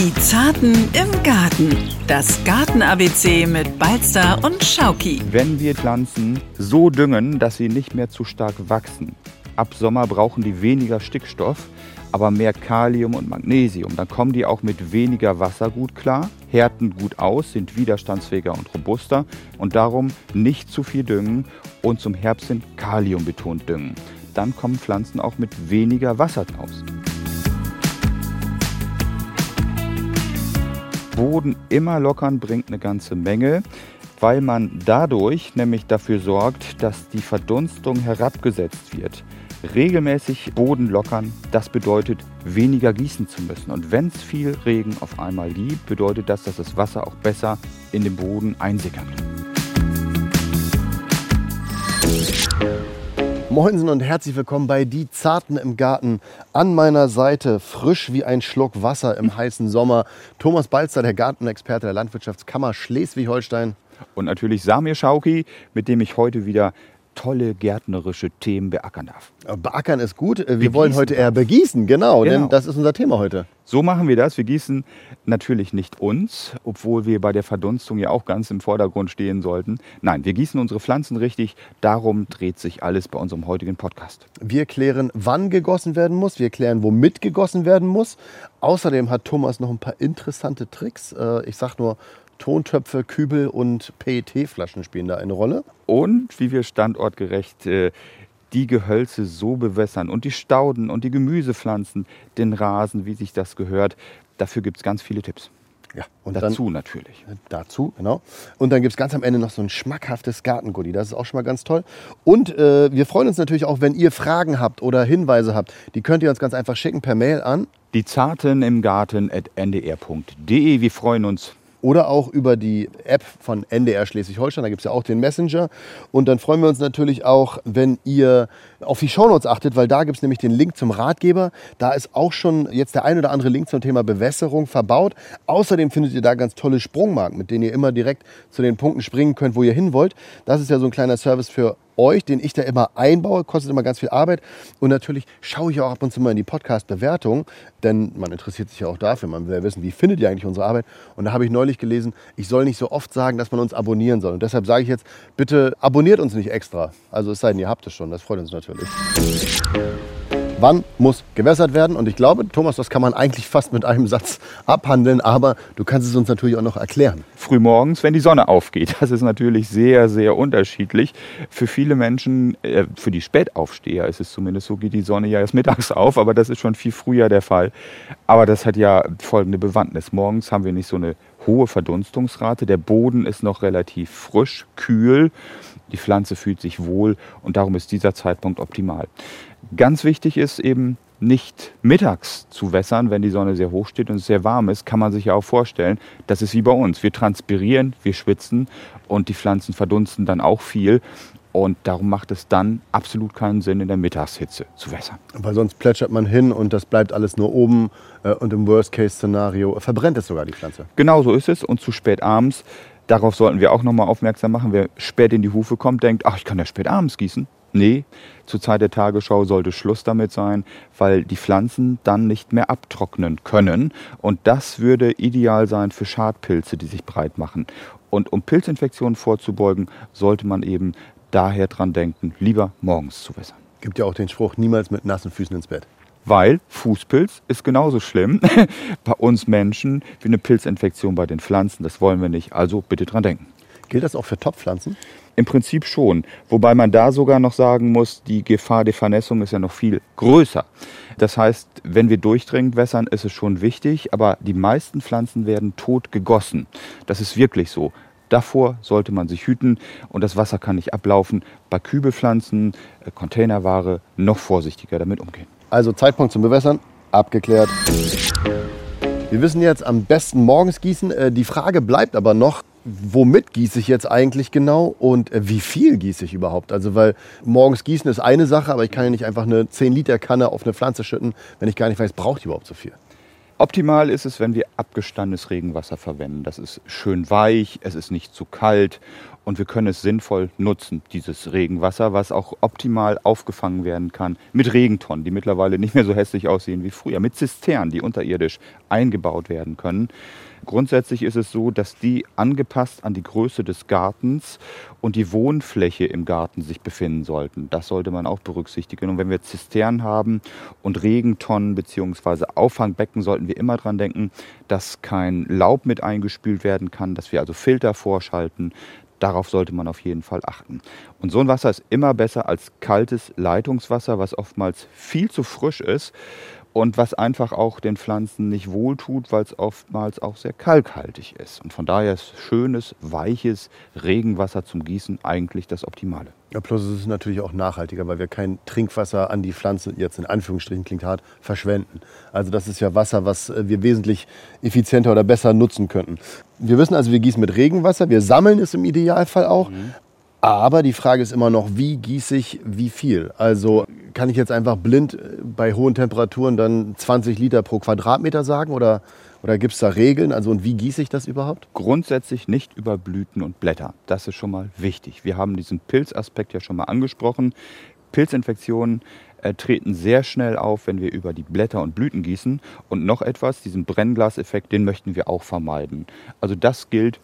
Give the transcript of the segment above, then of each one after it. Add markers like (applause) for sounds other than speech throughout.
Die Zarten im Garten. Das Garten-ABC mit Balzer und Schauki. Wenn wir Pflanzen so düngen, dass sie nicht mehr zu stark wachsen. Ab Sommer brauchen die weniger Stickstoff, aber mehr Kalium und Magnesium. Dann kommen die auch mit weniger Wasser gut klar, härten gut aus, sind widerstandsfähiger und robuster und darum nicht zu viel düngen und zum Herbst sind Kalium betont düngen. Dann kommen Pflanzen auch mit weniger Wasser aus. Boden immer lockern bringt eine ganze Menge, weil man dadurch nämlich dafür sorgt, dass die Verdunstung herabgesetzt wird. Regelmäßig Boden lockern, das bedeutet weniger gießen zu müssen. Und wenn es viel Regen auf einmal gibt, bedeutet das, dass das Wasser auch besser in den Boden einsickert. Moinsen und herzlich willkommen bei Die Zarten im Garten. An meiner Seite, frisch wie ein Schluck Wasser im heißen Sommer, Thomas Balzer, der Gartenexperte der Landwirtschaftskammer Schleswig-Holstein. Und natürlich Samir Schauki, mit dem ich heute wieder tolle gärtnerische Themen beackern darf. Beackern ist gut. Wir begießen wollen heute eher begießen, genau, genau, denn das ist unser Thema heute. So machen wir das. Wir gießen natürlich nicht uns, obwohl wir bei der Verdunstung ja auch ganz im Vordergrund stehen sollten. Nein, wir gießen unsere Pflanzen richtig. Darum dreht sich alles bei unserem heutigen Podcast. Wir klären, wann gegossen werden muss. Wir klären, womit gegossen werden muss. Außerdem hat Thomas noch ein paar interessante Tricks. Äh, ich sag nur Tontöpfe, Kübel und PET-Flaschen spielen da eine Rolle. Und wie wir standortgerecht äh, die Gehölze so bewässern und die Stauden und die Gemüsepflanzen, den Rasen, wie sich das gehört. Dafür gibt es ganz viele Tipps. Ja, und dazu dann, natürlich. Dazu, genau. Und dann gibt es ganz am Ende noch so ein schmackhaftes Gartengoodie. Das ist auch schon mal ganz toll. Und äh, wir freuen uns natürlich auch, wenn ihr Fragen habt oder Hinweise habt. Die könnt ihr uns ganz einfach schicken per Mail an. Die Zarten im Garten at ndr.de. Wir freuen uns oder auch über die App von NDR Schleswig-Holstein. Da gibt es ja auch den Messenger. Und dann freuen wir uns natürlich auch, wenn ihr auf die Shownotes achtet, weil da gibt es nämlich den Link zum Ratgeber. Da ist auch schon jetzt der ein oder andere Link zum Thema Bewässerung verbaut. Außerdem findet ihr da ganz tolle Sprungmarken, mit denen ihr immer direkt zu den Punkten springen könnt, wo ihr hin wollt. Das ist ja so ein kleiner Service für euch, den ich da immer einbaue, kostet immer ganz viel Arbeit. Und natürlich schaue ich auch ab und zu mal in die Podcast-Bewertung, denn man interessiert sich ja auch dafür. Man will ja wissen, wie findet ihr eigentlich unsere Arbeit? Und da habe ich neulich gelesen, ich soll nicht so oft sagen, dass man uns abonnieren soll. Und deshalb sage ich jetzt, bitte abonniert uns nicht extra. Also es sei denn, ihr habt es schon, das freut uns natürlich natürlich. Wann muss gewässert werden? Und ich glaube, Thomas, das kann man eigentlich fast mit einem Satz abhandeln, aber du kannst es uns natürlich auch noch erklären. Frühmorgens, wenn die Sonne aufgeht. Das ist natürlich sehr, sehr unterschiedlich. Für viele Menschen, äh, für die Spätaufsteher ist es zumindest so, geht die Sonne ja erst mittags auf, aber das ist schon viel früher der Fall. Aber das hat ja folgende Bewandtnis. Morgens haben wir nicht so eine hohe Verdunstungsrate. Der Boden ist noch relativ frisch, kühl. Die Pflanze fühlt sich wohl und darum ist dieser Zeitpunkt optimal. Ganz wichtig ist eben nicht mittags zu wässern, wenn die Sonne sehr hoch steht und es sehr warm ist, kann man sich ja auch vorstellen, das ist wie bei uns. Wir transpirieren, wir schwitzen und die Pflanzen verdunsten dann auch viel. Und darum macht es dann absolut keinen Sinn, in der Mittagshitze zu wässern. Weil sonst plätschert man hin und das bleibt alles nur oben. Äh, und im Worst-Case-Szenario verbrennt es sogar die Pflanze. Genau so ist es. Und zu spät abends Darauf sollten wir auch nochmal aufmerksam machen. Wer spät in die Hufe kommt, denkt, ach, ich kann ja spät abends gießen. Nee, zur Zeit der Tagesschau sollte Schluss damit sein, weil die Pflanzen dann nicht mehr abtrocknen können. Und das würde ideal sein für Schadpilze, die sich breit machen. Und um Pilzinfektionen vorzubeugen, sollte man eben daher dran denken, lieber morgens zu wässern. Gibt ja auch den Spruch, niemals mit nassen Füßen ins Bett weil Fußpilz ist genauso schlimm (laughs) bei uns Menschen wie eine Pilzinfektion bei den Pflanzen. Das wollen wir nicht. Also bitte dran denken. Gilt das auch für Topfpflanzen? Im Prinzip schon. Wobei man da sogar noch sagen muss, die Gefahr der Vernässung ist ja noch viel größer. Das heißt, wenn wir durchdringend wässern, ist es schon wichtig, aber die meisten Pflanzen werden tot gegossen. Das ist wirklich so. Davor sollte man sich hüten und das Wasser kann nicht ablaufen. Bei Kübelpflanzen, äh, Containerware noch vorsichtiger damit umgehen. Also Zeitpunkt zum Bewässern, abgeklärt. Wir wissen jetzt am besten morgens gießen. Äh, die Frage bleibt aber noch, womit gieße ich jetzt eigentlich genau und äh, wie viel gieße ich überhaupt? Also weil morgens gießen ist eine Sache, aber ich kann ja nicht einfach eine 10 Liter Kanne auf eine Pflanze schütten, wenn ich gar nicht weiß, braucht die überhaupt so viel. Optimal ist es, wenn wir abgestandenes Regenwasser verwenden. Das ist schön weich, es ist nicht zu kalt und wir können es sinnvoll nutzen, dieses Regenwasser, was auch optimal aufgefangen werden kann mit Regentonnen, die mittlerweile nicht mehr so hässlich aussehen wie früher, mit Zisternen, die unterirdisch eingebaut werden können. Grundsätzlich ist es so, dass die angepasst an die Größe des Gartens und die Wohnfläche im Garten sich befinden sollten. Das sollte man auch berücksichtigen. Und wenn wir Zisternen haben und Regentonnen bzw. Auffangbecken, sollten wir immer daran denken, dass kein Laub mit eingespült werden kann, dass wir also Filter vorschalten. Darauf sollte man auf jeden Fall achten. Und so ein Wasser ist immer besser als kaltes Leitungswasser, was oftmals viel zu frisch ist und was einfach auch den Pflanzen nicht wohltut, weil es oftmals auch sehr kalkhaltig ist. Und von daher ist schönes, weiches Regenwasser zum Gießen eigentlich das Optimale. Ja, plus es ist natürlich auch nachhaltiger, weil wir kein Trinkwasser an die Pflanze, jetzt in Anführungsstrichen klingt hart, verschwenden. Also das ist ja Wasser, was äh, wir wesentlich effizienter oder besser nutzen könnten. Wir wissen also, wir gießen mit Regenwasser, wir sammeln es im Idealfall auch. Mhm. Aber die Frage ist immer noch, wie gieße ich wie viel? Also kann ich jetzt einfach blind äh, bei hohen Temperaturen dann 20 Liter pro Quadratmeter sagen oder, oder gibt es da Regeln? Also und wie gieße ich das überhaupt? Grundsätzlich nicht über Blüten und Blätter. Das ist schon mal wichtig. Wir haben diesen Pilzaspekt ja schon mal angesprochen. Pilzinfektionen äh, treten sehr schnell auf, wenn wir über die Blätter und Blüten gießen. Und noch etwas, diesen Brennglaseffekt, den möchten wir auch vermeiden. Also das gilt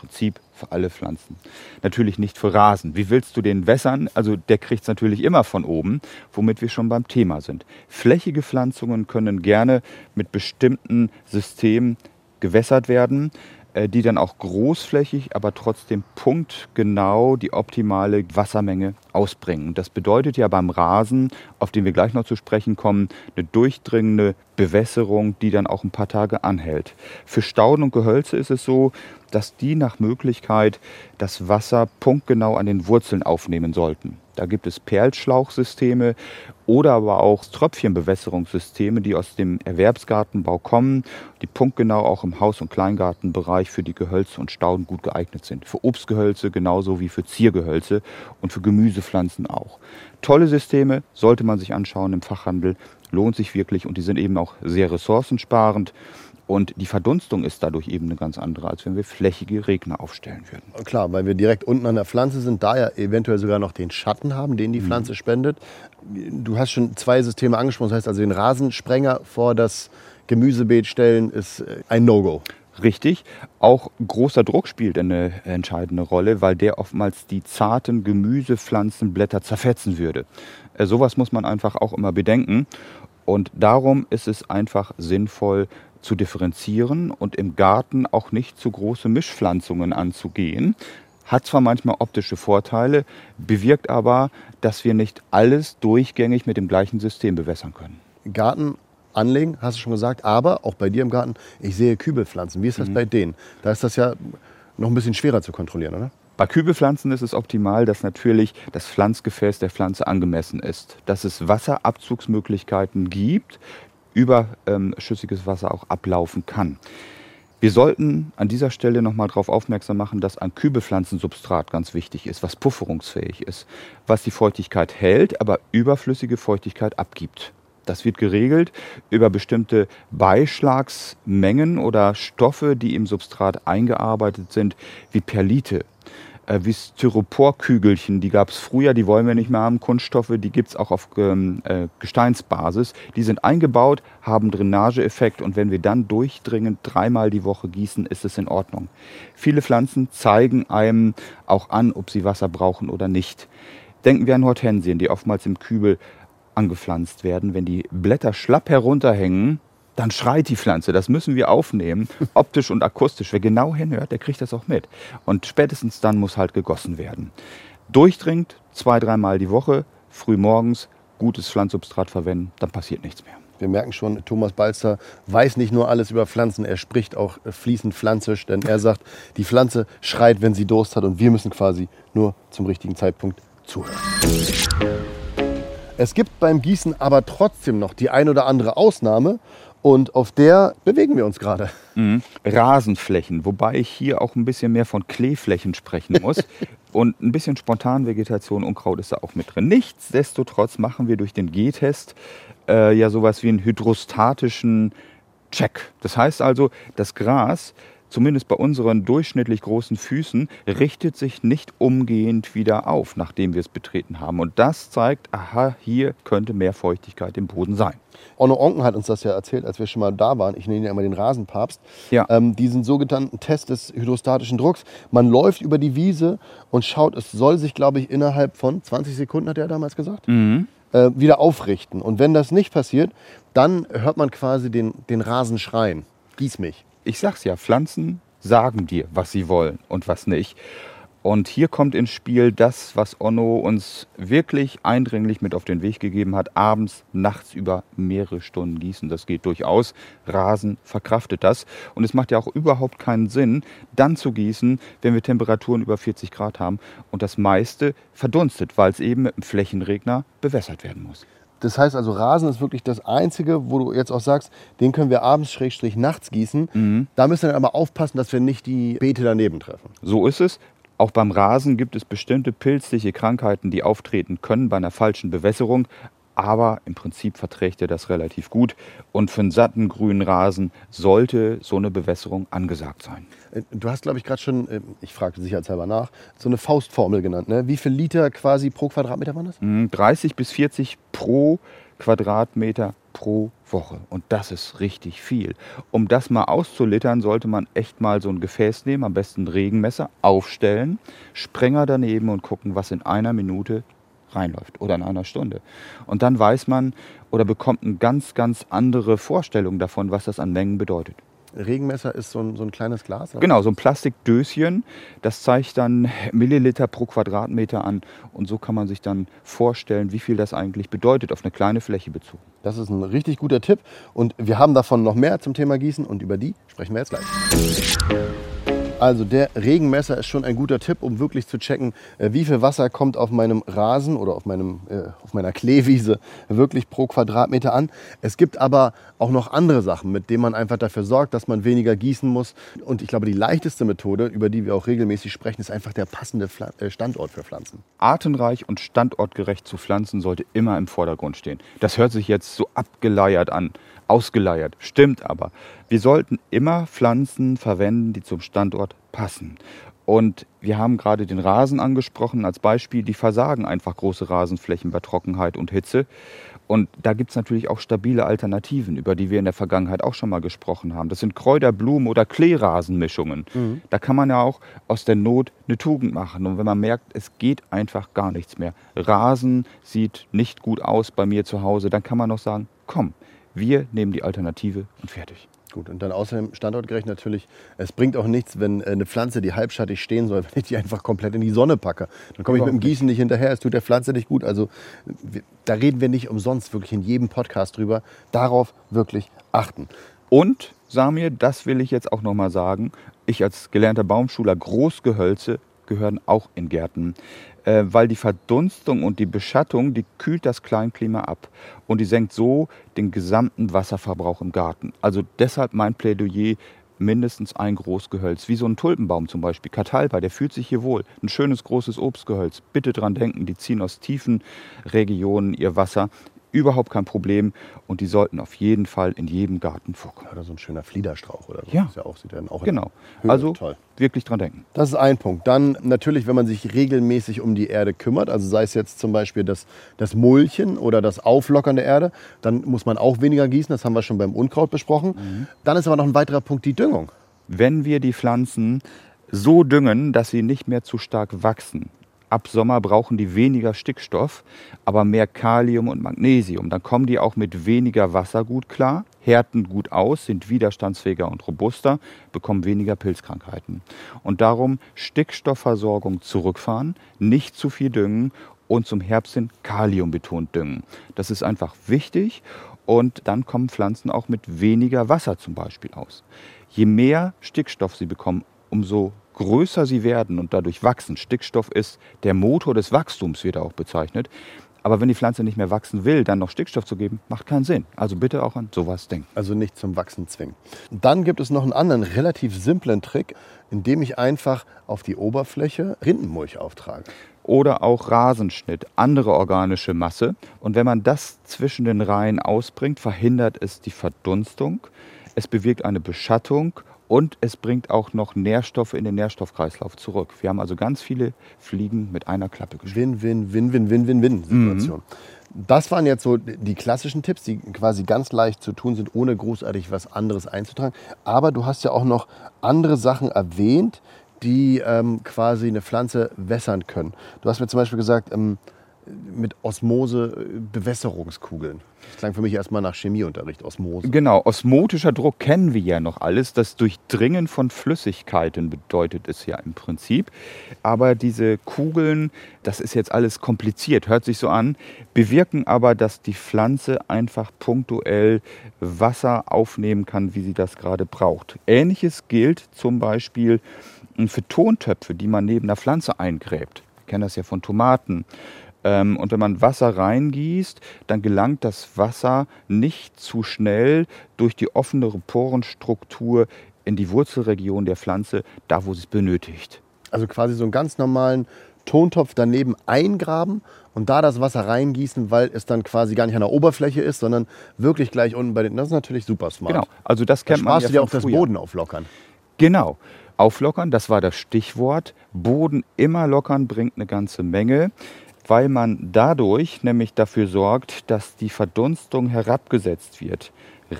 Prinzip für alle Pflanzen. Natürlich nicht für Rasen. Wie willst du den wässern? Also der kriegt es natürlich immer von oben, womit wir schon beim Thema sind. Flächige Pflanzungen können gerne mit bestimmten Systemen gewässert werden. Äh, die dann auch großflächig, aber trotzdem punktgenau die optimale Wassermenge ausbringen. Das bedeutet ja beim Rasen, auf den wir gleich noch zu sprechen kommen, eine durchdringende Bewässerung, die dann auch ein paar Tage anhält. Für Stauden und Gehölze ist es so, dass die nach Möglichkeit das Wasser punktgenau an den Wurzeln aufnehmen sollten. Da gibt es Perlschlauchsysteme oder aber auch Tröpfchenbewässerungssysteme, die aus dem Erwerbsgartenbau kommen, die punktgenau auch im Haus- und Kleingartenbereich für die Gehölze und Stauden gut geeignet sind. Für Obstgehölze genauso wie für Ziergehölze und für Gemüsepflanzen auch. Tolle Systeme sollte man sich anschauen im Fachhandel, lohnt sich wirklich und die sind eben auch sehr ressourcensparend. Und die Verdunstung ist dadurch eben eine ganz andere, als wenn wir flächige Regner aufstellen würden. Klar, weil wir direkt unten an der Pflanze sind, da ja eventuell sogar noch den Schatten haben, den die mhm. Pflanze mhm. spendet. Du hast schon zwei Systeme angesprochen, das heißt also den Rasensprenger vor das Gemüsebeet stellen ist äh, ein No-Go. Richtig. Auch großer Druck spielt eine entscheidende Rolle, weil der oftmals die zarten Gemüsepflanzenblätter zerfetzen würde. Äh, sowas muss man einfach auch immer bedenken. Und darum ist es einfach sinnvoll, zu differenzieren und im Garten auch nicht zu große Mischpflanzungen anzugehen. Hat zwar manchmal optische Vorteile, bewirkt aber, dass wir nicht alles durchgängig mit dem gleichen System bewässern können. Garten anlegen, hast du schon gesagt, aber auch bei dir im Garten, ich sehe Kübelpflanzen. Wie ist das mhm. bei denen? Da ist das ja noch ein bisschen schwerer zu kontrollieren, oder? Bei Kübelpflanzen ist es optimal, dass natürlich das Pflanzgefäß der Pflanze angemessen ist, dass es Wasserabzugsmöglichkeiten gibt, überschüssiges Wasser auch ablaufen kann. Wir sollten an dieser Stelle nochmal darauf aufmerksam machen, dass ein Kübelpflanzensubstrat ganz wichtig ist, was pufferungsfähig ist, was die Feuchtigkeit hält, aber überflüssige Feuchtigkeit abgibt. Das wird geregelt über bestimmte Beischlagsmengen oder Stoffe, die im Substrat eingearbeitet sind, wie Perlite äh, wie Styroporkügelchen, die gab es früher, die wollen wir nicht mehr haben, Kunststoffe, die gibt es auch auf ähm, äh, Gesteinsbasis. Die sind eingebaut, haben Drainageeffekt und wenn wir dann durchdringend dreimal die Woche gießen, ist es in Ordnung. Viele Pflanzen zeigen einem auch an, ob sie Wasser brauchen oder nicht. Denken wir an Hortensien, die oftmals im Kübel angepflanzt werden. Wenn die Blätter schlapp herunterhängen, dann schreit die Pflanze. Das müssen wir aufnehmen, (laughs) optisch und akustisch. Wer genau hinhört, der kriegt das auch mit. Und spätestens dann muss halt gegossen werden. Durchdringend, zwei, dreimal die Woche, früh morgens, gutes Pflanzsubstrat verwenden, dann passiert nichts mehr. Wir merken schon, Thomas Balzer weiß nicht nur alles über Pflanzen, er spricht auch fließend pflanzisch, denn er sagt, die Pflanze schreit, wenn sie Durst hat und wir müssen quasi nur zum richtigen Zeitpunkt zuhören. Es gibt beim Gießen aber trotzdem noch die ein oder andere Ausnahme und auf der bewegen wir uns gerade. Mhm. Rasenflächen, wobei ich hier auch ein bisschen mehr von Kleeflächen sprechen muss. (laughs) und ein bisschen Spontanvegetation, Unkraut ist da auch mit drin. Nichtsdestotrotz machen wir durch den G-Test äh, ja sowas wie einen hydrostatischen Check. Das heißt also, das Gras zumindest bei unseren durchschnittlich großen Füßen, richtet sich nicht umgehend wieder auf, nachdem wir es betreten haben. Und das zeigt, aha, hier könnte mehr Feuchtigkeit im Boden sein. Onno Onken hat uns das ja erzählt, als wir schon mal da waren. Ich nenne ihn ja immer den Rasenpapst. Ja. Ähm, diesen sogenannten Test des hydrostatischen Drucks. Man läuft über die Wiese und schaut, es soll sich, glaube ich, innerhalb von 20 Sekunden, hat er damals gesagt, Mhm. äh, wieder aufrichten. Und wenn das nicht passiert, dann hört man quasi den, den Rasen schreien. Gieß mich. Ich sag's ja, Pflanzen sagen dir, was sie wollen und was nicht. Und hier kommt ins Spiel das, was Onno uns wirklich eindringlich mit auf den Weg gegeben hat. Abends, nachts über mehrere Stunden gießen. Das geht durchaus. Rasen verkraftet das. Und es macht ja auch überhaupt keinen Sinn, dann zu gießen, wenn wir Temperaturen über 40 Grad haben. Und das meiste verdunstet, weil es eben mit einem Flächenregner bewässert werden muss. Das heißt also, Rasen ist wirklich das Einzige, wo du jetzt auch sagst, den können wir abends, Schrägstrich, nachts gießen. Da müssen wir dann aber aufpassen, dass wir nicht die Beete daneben treffen. So ist es. Auch beim Rasen gibt es bestimmte pilzliche Krankheiten, die auftreten können bei einer falschen Bewässerung. Aber im Prinzip verträgt er das relativ gut. Und für einen satten grünen Rasen sollte so eine Bewässerung angesagt sein. Äh, Du hast, glaube ich, gerade schon, äh, ich frage sicherheitshalber nach, so eine Faustformel genannt. Ne? Wie viel Liter quasi pro Quadratmeter waren das? Mm, 30 bis 40 pro Quadratmeter pro Woche. Und das ist richtig viel. Um das mal auszulitern, sollte man echt mal so ein Gefäß nehmen, am besten ein Regenmesser, aufstellen, Sprenger daneben und gucken, was in einer Minute reinläuft oder in einer Stunde. Und dann weiß man oder bekommt eine ganz, ganz andere Vorstellung davon, was das an Mengen bedeutet. Regenmesser ist so ein, so ein kleines Glas. oder? Genau, so ein Plastikdöschen, das zeigt dann Milliliter pro Quadratmeter an. Und so kann man sich dann vorstellen, wie viel das eigentlich bedeutet auf eine kleine Fläche bezogen. Das ist ein richtig guter Tipp. Und wir haben davon noch mehr zum Thema Gießen und über die sprechen wir jetzt gleich. Also der Regenmesser ist schon ein guter Tipp, um wirklich zu checken, äh, wie viel Wasser kommt auf meinem Rasen oder auf, meinem, äh, auf meiner Kleewiese wirklich pro Quadratmeter an. Es gibt aber auch noch andere Sachen, mit denen man einfach dafür sorgt, dass man weniger gießen muss. Und ich glaube, die leichteste Methode, über die wir auch regelmäßig sprechen, ist einfach der passende Pfla äh, Standort für Pflanzen. artenreich und standortgerecht zu pflanzen, sollte immer im Vordergrund stehen. Das hört sich jetzt so abgeleiert an, ausgeleiert, stimmt aber. Wir sollten immer Pflanzen verwenden, die zum Standort passen. Und wir haben gerade den Rasen angesprochen als Beispiel. Die versagen einfach große Rasenflächen bei Trockenheit und Hitze. Und da gibt es natürlich auch stabile Alternativen, über die wir in der Vergangenheit auch schon mal gesprochen haben. Das sind Kräuter, Blumen oder Kleerasenmischungen. Da kann man ja auch aus der Not eine Tugend machen. Und wenn man merkt, es geht einfach gar nichts mehr, Rasen sieht nicht gut aus bei mir zu Hause, dann kann man noch sagen, komm, wir nehmen die Alternative und fertig. Gut, und dann außerdem standortgerecht natürlich, es bringt auch nichts, wenn äh, eine Pflanze, die halbschattig stehen soll, (laughs) wenn ich die einfach komplett in die Sonne packe. Dann komme ich mit dem Gießen nicht hinterher, es tut der Pflanze nicht gut. Also da reden wir nicht umsonst wirklich in jedem Podcast drüber. Darauf wirklich achten. Und, Samir, das will ich jetzt auch nochmal sagen, ich als gelernter Baumschuler, Großgehölze gehören auch in Gärten, äh, weil die Verdunstung und die Beschattung, die kühlt das Kleinklima ab und die senkt so den gesamten Wasserverbrauch im Garten. Also deshalb mein Plädoyer, mindestens ein Großgehölz, wie so ein Tulpenbaum zum Beispiel, Katalpa, der fühlt sich hier wohl. Ein schönes großes Obstgehölz. Bitte dran denken, die ziehen aus tiefen Regionen ihr Wasser. Überhaupt kein Problem und die sollten auf jeden Fall in jedem Garten vorkommen. Oder so ein schöner Fliederstrauch oder so. Ja. Ist ja auch, sieht dann auch Genau. Also toll. wirklich dran denken. Das ist ein Punkt. Dann natürlich, wenn man sich regelmäßig um die Erde kümmert, also sei es jetzt zum Beispiel das, das Mulchen oder das Auflockern der Erde, dann muss man auch weniger gießen. Das haben wir schon beim Unkraut besprochen. Dann ist aber noch ein weiterer Punkt die Düngung. Wenn wir die Pflanzen so düngen, dass sie nicht mehr zu stark wachsen. Ab Sommer brauchen die weniger Stickstoff, aber mehr Kalium und Magnesium. Dann kommen die auch mit weniger Wasser gut klar, härten gut aus, sind widerstandsfähiger und robuster, bekommen weniger Pilzkrankheiten. Und darum Stickstoffversorgung zurückfahren, nicht zu viel düngen und zum Herbst hin Kalium betont düngen. Das ist einfach wichtig und dann kommen Pflanzen auch mit weniger Wasser zum Beispiel aus. Je mehr Stickstoff sie bekommen, umso größer sie werden und dadurch wachsen. Stickstoff ist der Motor des Wachstums, wird er auch bezeichnet. Aber wenn die Pflanze nicht mehr wachsen will, dann noch Stickstoff zu geben, macht keinen Sinn. Also bitte auch an sowas denken. Also nicht zum Wachsen zwingen. Dann gibt es noch einen anderen relativ simplen Trick, indem ich einfach auf die Oberfläche Rindenmulch auftrage. Oder auch Rasenschnitt, andere organische Masse. Und wenn man das zwischen den Reihen ausbringt, verhindert es die Verdunstung. Es bewirkt eine Beschattung und es bringt auch noch Nährstoffe in den Nährstoffkreislauf zurück. Wir haben also ganz viele Fliegen mit einer Klappe geschrieben. Win, win, win, win, win, win, win Situation. Mhm. Das waren jetzt so die klassischen Tipps, die quasi ganz leicht zu tun sind, ohne großartig was anderes einzutragen. Aber du hast ja auch noch andere Sachen erwähnt, die ähm, quasi eine Pflanze wässern können. Du hast mir zum Beispiel gesagt, ähm, mit Osmose äh, Bewässerungskugeln. Das klang für mich erstmal nach Chemieunterricht, Osmose. Genau, osmotischer Druck kennen wir ja noch alles. Das Durchdringen von Flüssigkeiten bedeutet es ja im Prinzip. Aber diese Kugeln, das ist jetzt alles kompliziert, hört sich so an, bewirken aber, dass die Pflanze einfach punktuell Wasser aufnehmen kann, wie sie das gerade braucht. Ähnliches gilt zum Beispiel für Tontöpfe, die man neben der Pflanze eingräbt. Wir kennen das ja von Tomaten und wenn man Wasser reingießt, dann gelangt das Wasser nicht zu schnell durch die offenere Porenstruktur in die Wurzelregion der Pflanze, da wo sie es benötigt. Also quasi so einen ganz normalen Tontopf daneben eingraben und da das Wasser reingießen, weil es dann quasi gar nicht an der Oberfläche ist, sondern wirklich gleich unten bei den. Das ist natürlich super smart. Genau, also das kennt da man ja du dir auch das Boden auflockern. Genau. Auflockern, das war das Stichwort. Boden immer lockern bringt eine ganze Menge weil man dadurch nämlich dafür sorgt, dass die Verdunstung herabgesetzt wird.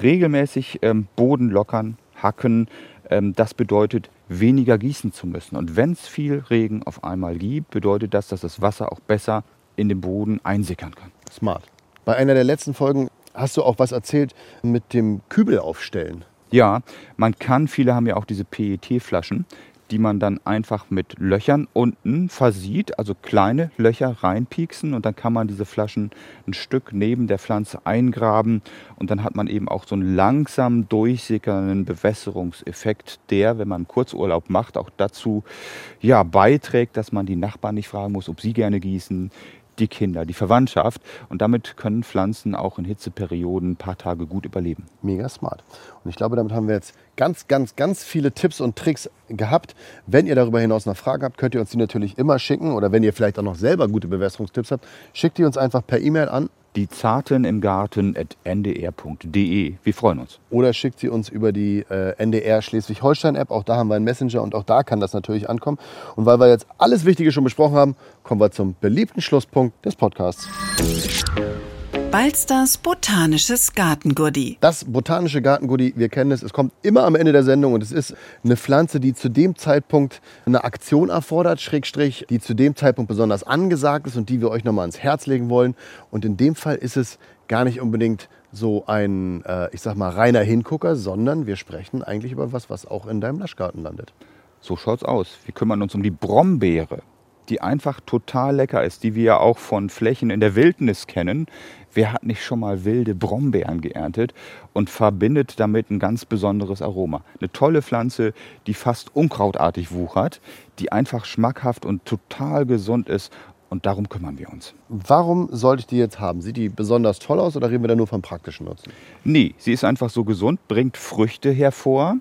Regelmäßig ähm, Boden lockern, hacken, ähm, das bedeutet weniger gießen zu müssen. Und wenn es viel Regen auf einmal gibt, bedeutet das, dass das Wasser auch besser in den Boden einsickern kann. Smart. Bei einer der letzten Folgen hast du auch was erzählt mit dem Kübel aufstellen. Ja, man kann, viele haben ja auch diese PET-Flaschen, die man dann einfach mit Löchern unten versieht, also kleine Löcher reinpieksen und dann kann man diese Flaschen ein Stück neben der Pflanze eingraben und dann hat man eben auch so einen langsam durchsickernden Bewässerungseffekt, der, wenn man Kurzurlaub macht, auch dazu ja, beiträgt, dass man die Nachbarn nicht fragen muss, ob sie gerne gießen, die Kinder, die Verwandtschaft. Und damit können Pflanzen auch in Hitzeperioden ein paar Tage gut überleben. Mega smart. Und ich glaube, damit haben wir jetzt ganz, ganz, ganz viele Tipps und Tricks gehabt. Wenn ihr darüber hinaus noch Fragen habt, könnt ihr uns die natürlich immer schicken. Oder wenn ihr vielleicht auch noch selber gute Bewässerungstipps habt, schickt die uns einfach per E-Mail an die Zarten im Garten at ndr.de. Wir freuen uns. Oder schickt sie uns über die äh, NDR Schleswig-Holstein-App. Auch da haben wir einen Messenger und auch da kann das natürlich ankommen. Und weil wir jetzt alles Wichtige schon besprochen haben, kommen wir zum beliebten Schlusspunkt des Podcasts. Balsters botanisches Gartengurdi. Das botanische Gartengurdi, wir kennen es, es kommt immer am Ende der Sendung und es ist eine Pflanze, die zu dem Zeitpunkt eine Aktion erfordert, Schrägstrich, die zu dem Zeitpunkt besonders angesagt ist und die wir euch nochmal ans Herz legen wollen. Und in dem Fall ist es gar nicht unbedingt so ein, äh, ich sag mal, reiner Hingucker, sondern wir sprechen eigentlich über was, was auch in deinem Naschgarten landet. So schaut's aus. Wir kümmern uns um die Brombeere die einfach total lecker ist, die wir ja auch von Flächen in der Wildnis kennen. Wer hat nicht schon mal wilde Brombeeren geerntet und verbindet damit ein ganz besonderes Aroma? Eine tolle Pflanze, die fast unkrautartig wuchert, die einfach schmackhaft und total gesund ist und darum kümmern wir uns. Warum sollte ich die jetzt haben? Sieht die besonders toll aus oder reden wir da nur vom praktischen Nutzen? Nee, sie ist einfach so gesund, bringt Früchte hervor,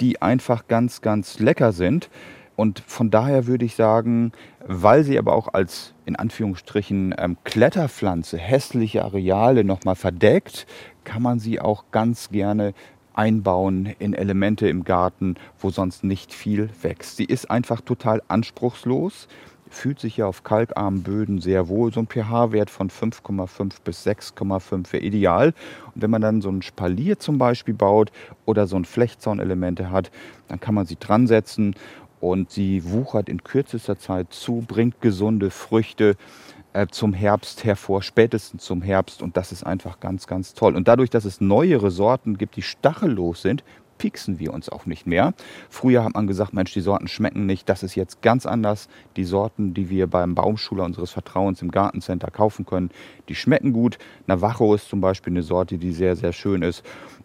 die einfach ganz, ganz lecker sind. Und von daher würde ich sagen, weil sie aber auch als in Anführungsstrichen ähm, Kletterpflanze hässliche Areale nochmal verdeckt, kann man sie auch ganz gerne einbauen in Elemente im Garten, wo sonst nicht viel wächst. Sie ist einfach total anspruchslos, fühlt sich ja auf kalkarmen Böden sehr wohl. So ein pH-Wert von 5,5 bis 6,5 wäre ideal. Und wenn man dann so ein Spalier zum Beispiel baut oder so ein Flechtsaunelement hat, dann kann man sie dran setzen und sie wuchert in kürzester Zeit zu, bringt gesunde Früchte äh, zum Herbst hervor, spätestens zum Herbst und das ist einfach ganz, ganz toll. Und dadurch, dass es neuere Sorten gibt, die stachellos sind, pieksen wir uns auch nicht mehr. Früher hat man gesagt, Mensch, die Sorten schmecken nicht. Das ist jetzt ganz anders. Die Sorten, die wir beim Baumschuler unseres Vertrauens im Gartencenter kaufen können, die schmecken gut. Navajo ist zum Beispiel eine Sorte, die sehr, sehr schön ist.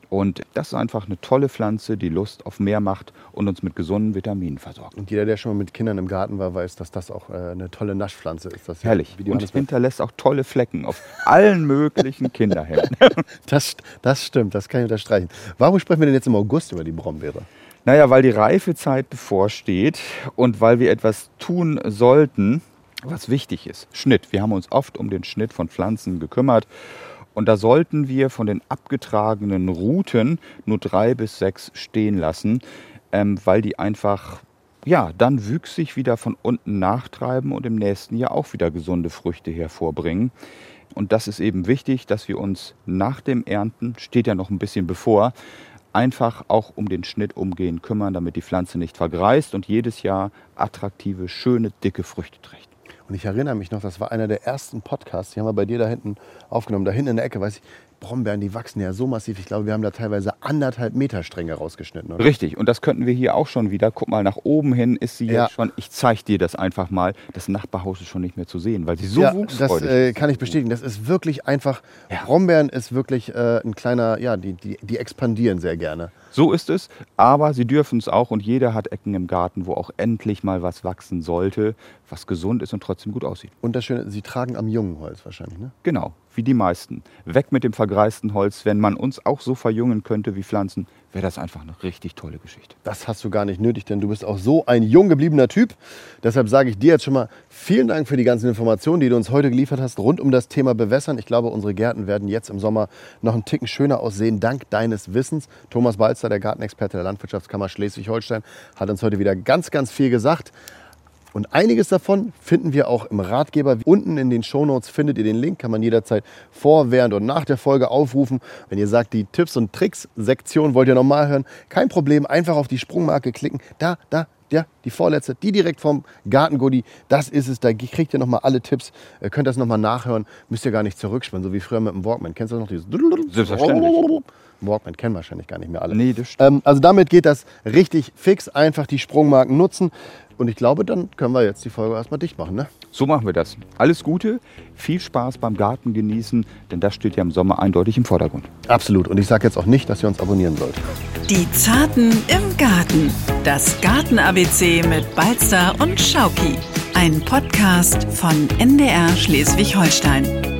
Und das ist einfach eine tolle Pflanze, die Lust auf mehr macht und uns mit gesunden Vitaminen versorgt. Und jeder, der schon mal mit Kindern im Garten war, weiß, dass das auch äh, eine tolle Naschpflanze ist. Das Herrlich. Und hinterlässt auch tolle Flecken auf allen möglichen (laughs) Kinderhänden. das, das stimmt, das kann ich unterstreichen. Warum sprechen wir denn jetzt im August über die Brombeere? Naja, weil die Reifezeit bevorsteht und weil wir etwas tun sollten, was wichtig ist. Schnitt. Wir haben uns oft um den Schnitt von Pflanzen gekümmert und da sollten wir von den abgetragenen Routen nur drei bis sechs stehen lassen. ähm, weil die einfach ja, dann wüchsig wieder von unten nachtreiben und im nächsten Jahr auch wieder gesunde Früchte hervorbringen. Und das ist eben wichtig, dass wir uns nach dem Ernten, steht ja noch ein bisschen bevor, einfach auch um den Schnitt umgehen kümmern, damit die Pflanze nicht vergreist und jedes Jahr attraktive, schöne, dicke Früchte trägt. Und ich erinnere mich noch, das war einer der ersten Podcasts, die haben wir bei dir da hinten aufgenommen. Da hinten in der Ecke, weiß ich, Brombeeren, die wachsen ja so massiv. Ich glaube, wir haben da teilweise anderthalb Meter Stränge rausgeschnitten. Oder? Richtig, und das könnten wir hier auch schon wieder. Guck mal, nach oben hin ist sie ja. jetzt schon. Ich zeige dir das einfach mal. Das Nachbarhaus ist schon nicht mehr zu sehen, weil sie so ja, wuchsfreudig das, äh, kann ich bestätigen. Das ist wirklich einfach. Ja. Brombeeren ist wirklich äh, ein kleiner, ja, die, die, die expandieren sehr gerne. So ist es, aber sie dürfen es auch und jeder hat Ecken im Garten, wo auch endlich mal was wachsen sollte, was gesund ist und trotzdem gut aussieht. Und das Schöne, sie tragen am jungen Holz wahrscheinlich, ne? Genau, wie die meisten. Weg mit dem vergreisten Holz. Wenn man uns auch so verjüngen könnte wie Pflanzen, wäre das einfach eine richtig tolle Geschichte. Das hast du gar nicht nötig, denn du bist auch so ein jung gebliebener Typ. Deshalb sage ich dir jetzt schon mal vielen Dank für die ganzen Informationen, die du uns heute geliefert hast rund um das Thema Bewässern. Ich glaube, unsere Gärten werden jetzt im Sommer noch einen Ticken schöner aussehen, dank deines Wissens. Thomas Balzer, der Gartenexperte der Landwirtschaftskammer Schleswig-Holstein, hat uns heute wieder ganz, ganz viel gesagt. Und einiges davon finden wir auch im Ratgeber. Unten in den Shownotes findet ihr den Link, kann man jederzeit vor, während und nach der Folge aufrufen. Wenn ihr sagt, die Tipps und Tricks-Sektion wollt ihr nochmal hören, kein Problem, einfach auf die Sprungmarke klicken. Da, da, ja, die vorletzte, die direkt vom Gartengoodie, das ist es. Da kriegt ihr nochmal alle Tipps. Ihr könnt das nochmal nachhören. Müsst ihr gar nicht zurückspannen, so wie früher mit dem Walkman. Kennst du das noch? Dieses Selbstverständlich. Walkman kennen wahrscheinlich gar nicht mehr alle. Nee, das stimmt. Ähm, also damit geht das richtig fix. Einfach die Sprungmarken nutzen. Und ich glaube, dann können wir jetzt die Folge erstmal dicht machen. Ne? So machen wir das. Alles Gute, viel Spaß beim Garten genießen, denn das steht ja im Sommer eindeutig im Vordergrund. Absolut. Und ich sage jetzt auch nicht, dass ihr uns abonnieren sollt. Die Zarten im Garten. Das Garten-ABC mit Balzer und Schauki. Ein Podcast von NDR Schleswig-Holstein.